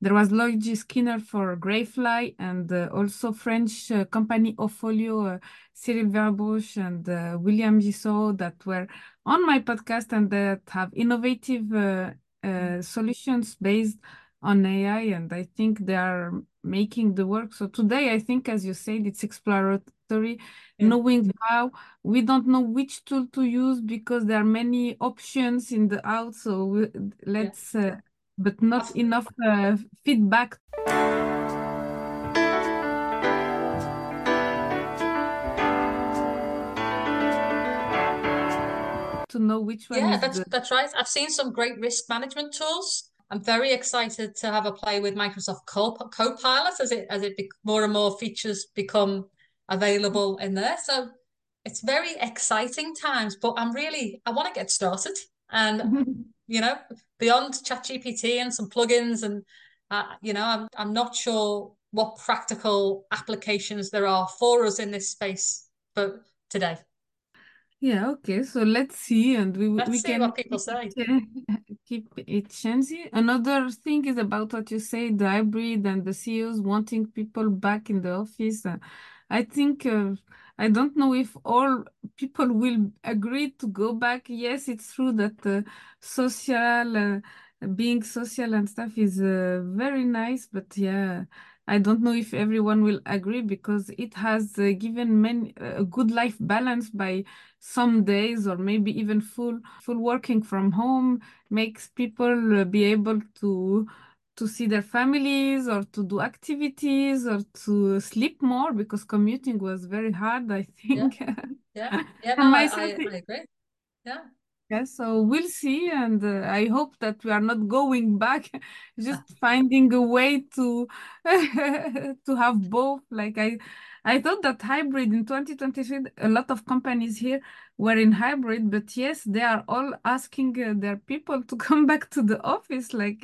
there was Luigi Skinner for Greyfly and uh, also French uh, company Ofolio, uh, Cyril Verbosch and uh, William Gisot that were on my podcast and that have innovative uh, uh, solutions based on AI. And I think they are making the work. So today, I think, as you said, it's exploratory, yeah. knowing how we don't know which tool to use because there are many options in the out. So we, let's yeah but not enough uh, feedback. To know which one. Yeah, that's, that's right. I've seen some great risk management tools. I'm very excited to have a play with Microsoft Copilot as it as it be, more and more features become available in there. So it's very exciting times, but I'm really I want to get started and you know, beyond ChatGPT and some plugins and uh, you know, I'm I'm not sure what practical applications there are for us in this space but today. Yeah, okay. So let's see, and we Let's we see can what people keep say. it, keep it changing. Another thing is about what you say, the hybrid and the CEOs wanting people back in the office. I think uh, I don't know if all people will agree to go back. Yes, it's true that uh, social, uh, being social and stuff is uh, very nice, but yeah. I don't know if everyone will agree because it has uh, given many a good life balance by some days or maybe even full full working from home makes people uh, be able to to see their families or to do activities or to sleep more because commuting was very hard, I think. yeah, yeah. And No, I I, I agree. Yeah. yeah, so we'll see, and uh, I hope that we are not going back, just finding a way to to have both. Like I, I thought that hybrid in 2023, a lot of companies here were in hybrid, but yes, they are all asking uh, their people to come back to the office. Like,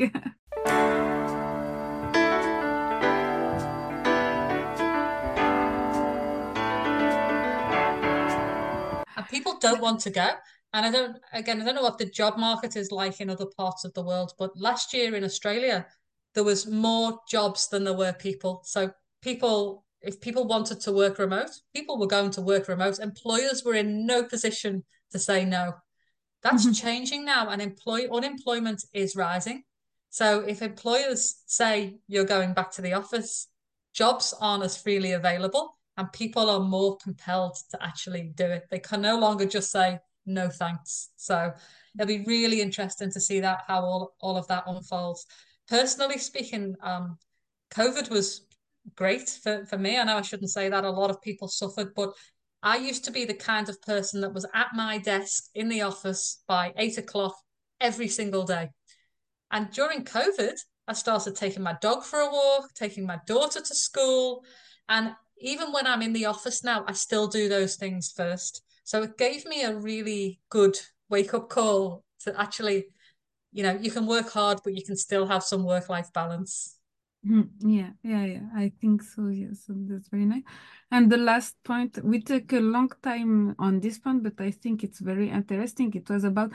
people don't want to go. And I don't, again, I don't know what the job market is like in other parts of the world, but last year in Australia, there was more jobs than there were people. So people, if people wanted to work remote, people were going to work remote. Employers were in no position to say no. That's mm-hmm. changing now, and employ unemployment is rising. So if employers say you're going back to the office, jobs aren't as freely available, and people are more compelled to actually do it. They can no longer just say no thanks. So it'll be really interesting to see that how all, all of that unfolds. Personally speaking, um, COVID was great for, for me. I know I shouldn't say that. A lot of people suffered, but I used to be the kind of person that was at my desk in the office by eight o'clock every single day. And during COVID, I started taking my dog for a walk, taking my daughter to school. And even when I'm in the office now, I still do those things first. So it gave me a really good wake up call to actually, you know, you can work hard, but you can still have some work life balance. Mm-hmm. yeah, yeah, yeah. I think so. Yes, that's very nice. And the last point, we took a long time on this point, but I think it's very interesting. It was about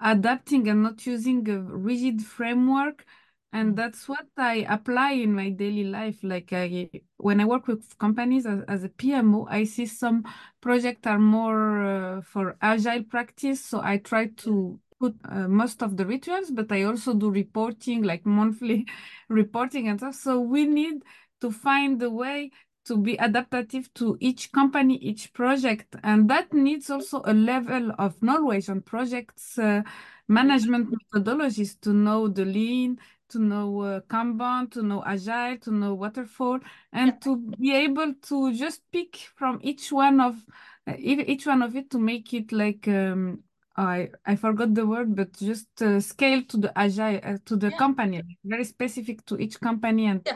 adapting and not using a rigid framework. And that's what I apply in my daily life. Like I, when I work with companies as, as a PMO, I see some projects are more uh, for agile practice. So I try to put uh, most of the rituals, but I also do reporting, like monthly reporting and stuff. So we need to find a way to be adaptive to each company, each project. And that needs also a level of knowledge on projects uh, management methodologies to know the lean, to know uh, Kanban, to know Agile, to know Waterfall, and Yeah. to be able to just pick from each one of uh, each one of it to make it like um, I I forgot the word, but just uh, scale to the agile uh, to the Yeah. company, very specific to each company and Yeah.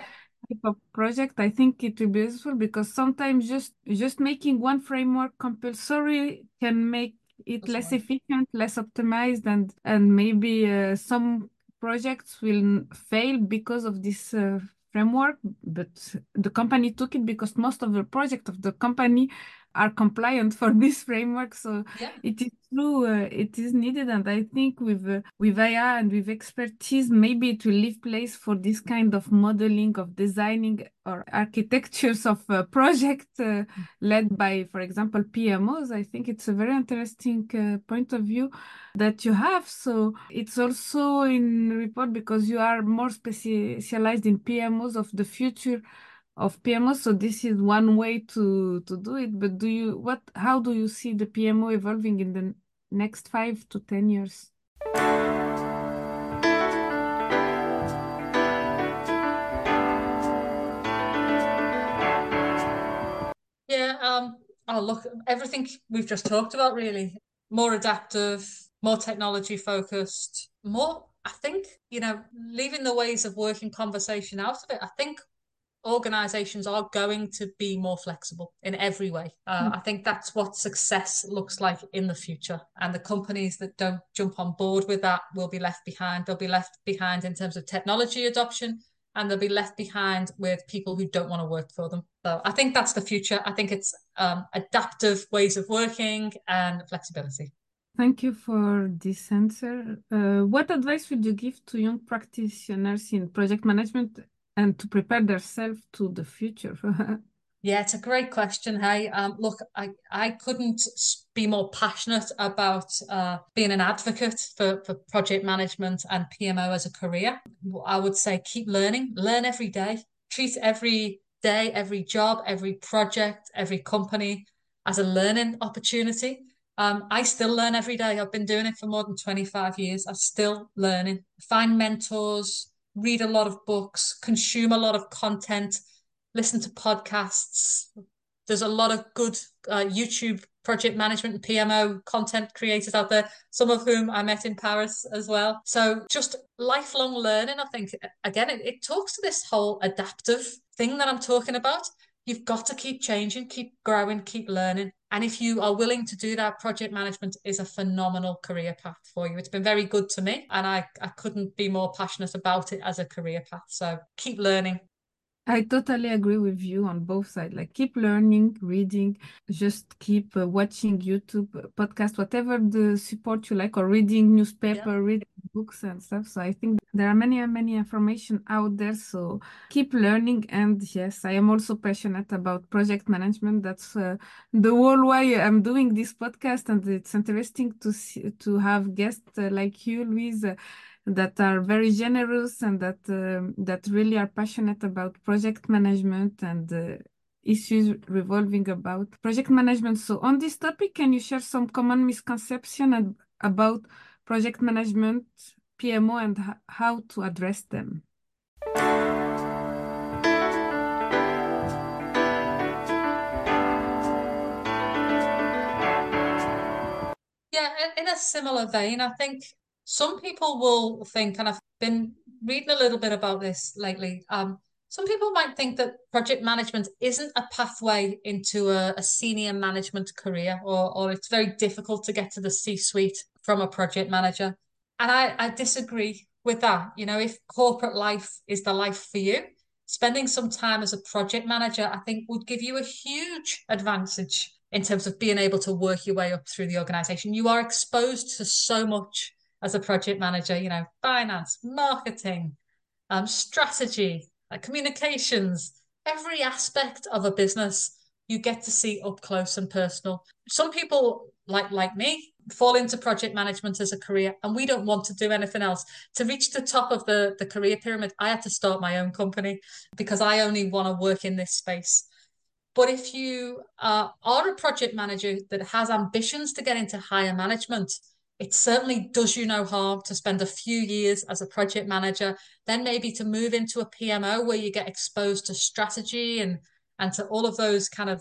type of project. I think it will be useful because sometimes just just making one framework compulsory can make it Doesn't less efficient, less optimized, and and maybe uh, some projects will fail because of this uh, framework. But the company took it because most of the project of the company are compliant for this framework. So Yeah. it is true, uh, it is needed, and I think with uh, with AI and with expertise, maybe it will leave place for this kind of modeling of designing or architectures of uh, projects uh, led by, for example, PMOs. I think it's a very interesting uh, point of view that you have. So it's also in report because you are more specialized in PMOs of the future of PMO. So this is one way to to do it. But do you what? How do you see the PMO evolving in the next five to ten years? Yeah. Um. Oh, look, everything we've just talked about really more adaptive, more technology focused, more, I think, you know, leaving the ways of working conversation out of it. I think organizations are going to be more flexible in every way. Uh, mm. I think that's what success looks like in the future. And the companies that don't jump on board with that will be left behind. They'll be left behind in terms of technology adoption and they'll be left behind with people who don't want to work for them. So I think that's the future. I think it's um, adaptive ways of working and flexibility. Thank you for this answer. Uh, what advice would you give to young practitioners in project management and to prepare themselves to the future? yeah, it's a great question. Hey, um, look, I, I couldn't be more passionate about uh, being an advocate for, for project management and PMO as a career. I would say keep learning, learn every day, treat every day, every job, every project, every company as a learning opportunity. Um, I still learn every day. I've been doing it for more than 25 years. I'm still learning. Find mentors, read a lot of books, consume a lot of content, listen to podcasts. There's a lot of good uh, YouTube project management and PMO content creators out there, some of whom I met in Paris as well. So just lifelong learning, I think, again, it, it talks to this whole adaptive thing that I'm talking about. You've got to keep changing, keep growing, keep learning. And if you are willing to do that, project management is a phenomenal career path for you. It's been very good to me, and I, I couldn't be more passionate about it as a career path. So keep learning, I totally agree with you on both sides. Like keep learning, reading, just keep uh, watching YouTube, uh, podcast, whatever the support you like, or reading newspaper, yeah. reading books and stuff. So I think there are many many information out there. So keep learning. And yes, I am also passionate about project management. That's uh, the whole why I'm doing this podcast, and it's interesting to see, to have guests uh, like you, Louise uh, that are very generous and that um, that really are passionate about project management and uh, issues revolving about project management. So on this topic, can you share some common misconception about project management, PMO, and how to address them? Yeah, in a similar vein, I think some people will think, and I've been reading a little bit about this lately. Um, some people might think that project management isn't a pathway into a, a senior management career, or, or it's very difficult to get to the C suite from a project manager. And I, I disagree with that. You know, if corporate life is the life for you, spending some time as a project manager, I think would give you a huge advantage in terms of being able to work your way up through the organization. You are exposed to so much as a project manager, you know, finance, marketing, um, strategy, communications, every aspect of a business you get to see up close and personal. Some people like like me fall into project management as a career and we don't want to do anything else. To reach the top of the, the career pyramid, I had to start my own company because I only want to work in this space. But if you uh, are a project manager that has ambitions to get into higher management, it certainly does you no harm to spend a few years as a project manager, then maybe to move into a PMO where you get exposed to strategy and and to all of those kind of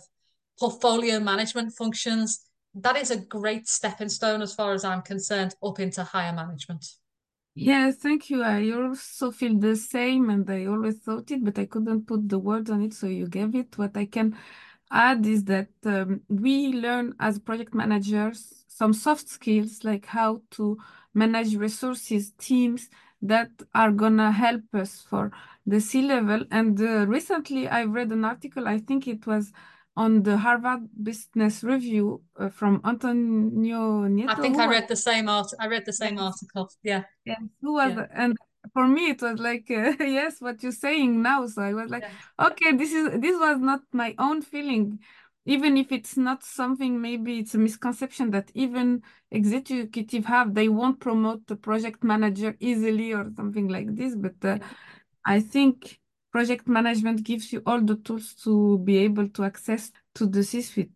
portfolio management functions. That is a great stepping stone as far as I'm concerned up into higher management. Yeah, thank you. I also feel the same and I always thought it, but I couldn't put the words on it. So you gave it. What I can add is that um, we learn as project managers some soft skills like how to manage resources, teams that are gonna help us for the C-level. And uh, recently I read an article, I think it was on the Harvard Business Review uh, from Antonio Nieto. I think I read the same art. I read the same yes. article. Yeah. Yeah. Who was yeah. and for me it was like uh, yes what you're saying now so I was like yeah. okay this is this was not my own feeling even if it's not something maybe it's a misconception that even executive have they won't promote the project manager easily or something like this but uh, i think project management gives you all the tools to be able to access to the c-suite.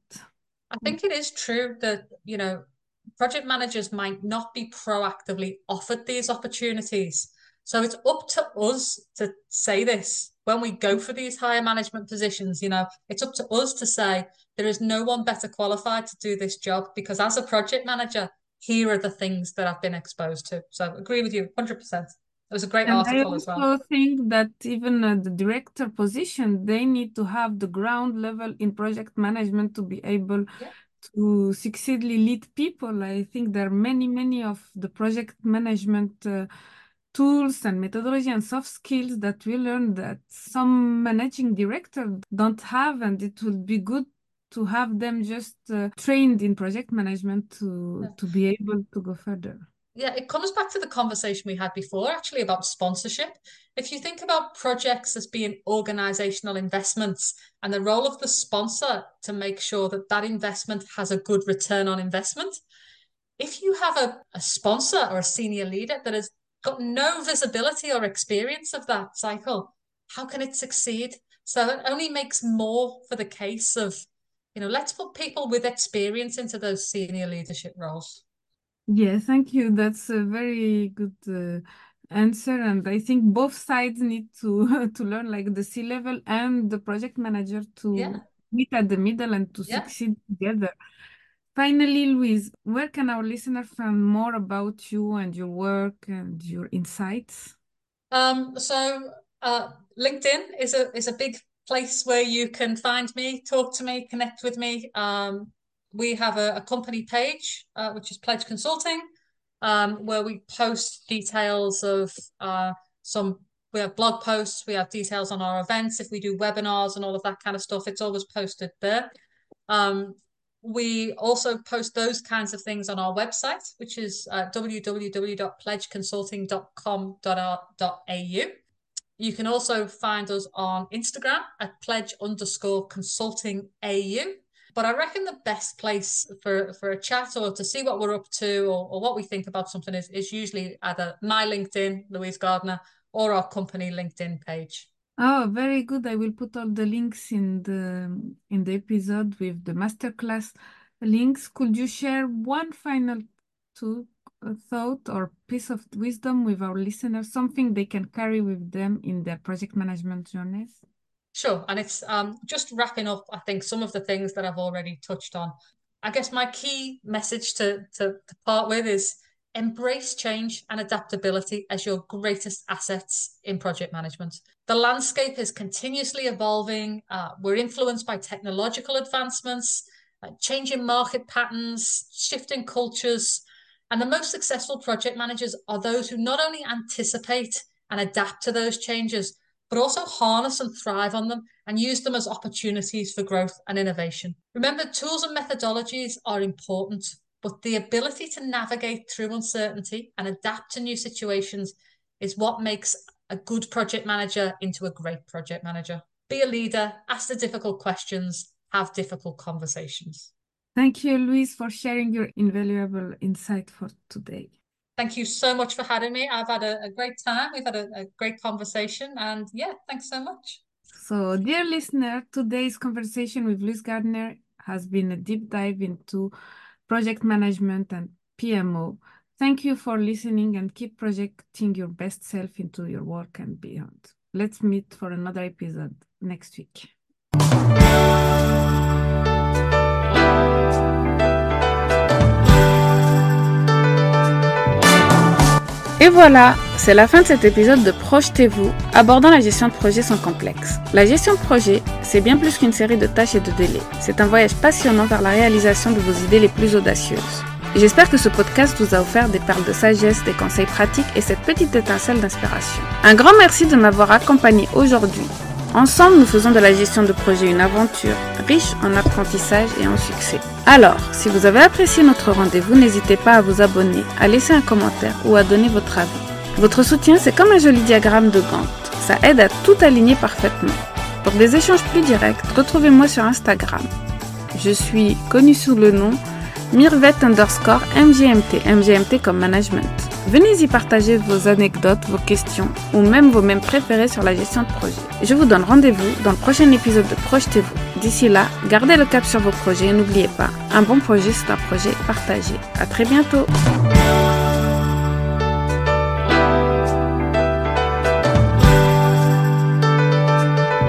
I think it is true that you know project managers might not be proactively offered these opportunities So it's up to us to say this when we go for these higher management positions. You know, it's up to us to say there is no one better qualified to do this job because as a project manager, here are the things that I've been exposed to. So I agree with you 100%. It was a great And article as well. also think that even at the director position, they need to have the ground level in project management to be able Yeah. to succeedingly lead people. I think there are many, many of the project management uh, tools and methodology and soft skills that we learn that some managing director don't have, and it would be good to have them just uh, trained in project management to Yeah. to be able to go further. Yeah, it comes back to the conversation we had before, actually, about sponsorship. If you think about projects as being organizational investments and the role of the sponsor to make sure that that investment has a good return on investment, if you have a, a sponsor or a senior leader that has got no visibility or experience of that cycle, how can it succeed? So it only makes more for the case of, you know, let's put people with experience into those senior leadership roles. Yeah, thank you. That's a very good uh, answer, and I think both sides need to to learn, like the C-level and the project manager, to Yeah. meet at the middle and to Yeah. succeed together. Finally, Louise, where can our listeners find more about you and your work and your insights? Um, so uh, LinkedIn is a is a big place where you can find me, talk to me, connect with me. Um, we have a, a company page, uh, which is Pledge Consulting, um, where we post details of uh, some. We have blog posts, we have details on our events. If we do webinars and all of that kind of stuff, it's always posted there. Um, we also post those kinds of things on our website, which is uh, www.pledgeconsulting.com.au. You can also find us on Instagram at pledge underscore consulting AU. But I reckon the best place for, for a chat or to see what we're up to or, or what we think about something is, is usually either my LinkedIn, Louise Gardner, or our company LinkedIn page. Oh, very good. I will put all the links in the in the episode with the masterclass links. Could you share one final to, uh, thought or piece of wisdom with our listeners, something they can carry with them in their project management journeys? Sure. And it's um, just wrapping up, I think, some of the things that I've already touched on. I guess my key message to, to, to part with is embrace change and adaptability as your greatest assets in project management. The landscape is continuously evolving. Uh, we're influenced by technological advancements, uh, changing market patterns, shifting cultures. And the most successful project managers are those who not only anticipate and adapt to those changes, but also harness and thrive on them and use them as opportunities for growth and innovation. Remember, tools and methodologies are important, but the ability to navigate through uncertainty and adapt to new situations is what makes a good project manager into a great project manager. Be a leader, ask the difficult questions, have difficult conversations. Thank you, Louise, for sharing your invaluable insight for today. Thank you so much for having me. I've had a, a great time. We've had a, a great conversation. And yeah, thanks so much. So, dear listener, today's conversation with Louise Gardner has been a deep dive into project management and PMO. Thank you for listening and keep projecting your best self into your work and beyond. Let's meet for another episode next week. Et voilà, c'est la fin de cet épisode de Projetez-vous, abordant la gestion de projet sans complexe. La gestion de projet, c'est bien plus qu'une série de tâches et de délais. C'est un voyage passionnant vers la réalisation de vos idées les plus audacieuses. J'espère que ce podcast vous a offert des perles de sagesse, des conseils pratiques et cette petite étincelle d'inspiration. Un grand merci de m'avoir accompagné aujourd'hui. Ensemble, nous faisons de la gestion de projet une aventure riche en apprentissage et en succès. Alors, si vous avez apprécié notre rendez-vous, n'hésitez pas à vous abonner, à laisser un commentaire ou à donner votre avis. Votre soutien, c'est comme un joli diagramme de Gantt. Ça aide à tout aligner parfaitement. Pour des échanges plus directs, retrouvez-moi sur Instagram. Je suis connue sous le nom Mirvet underscore MGMT, MGMT comme management. Venez y partager vos anecdotes, vos questions ou même vos mêmes préférés sur la gestion de projet. Je vous donne rendez-vous dans le prochain épisode de Projetez-vous. D'ici là, gardez le cap sur vos projets et n'oubliez pas, un bon projet c'est un projet partagé. À très bientôt!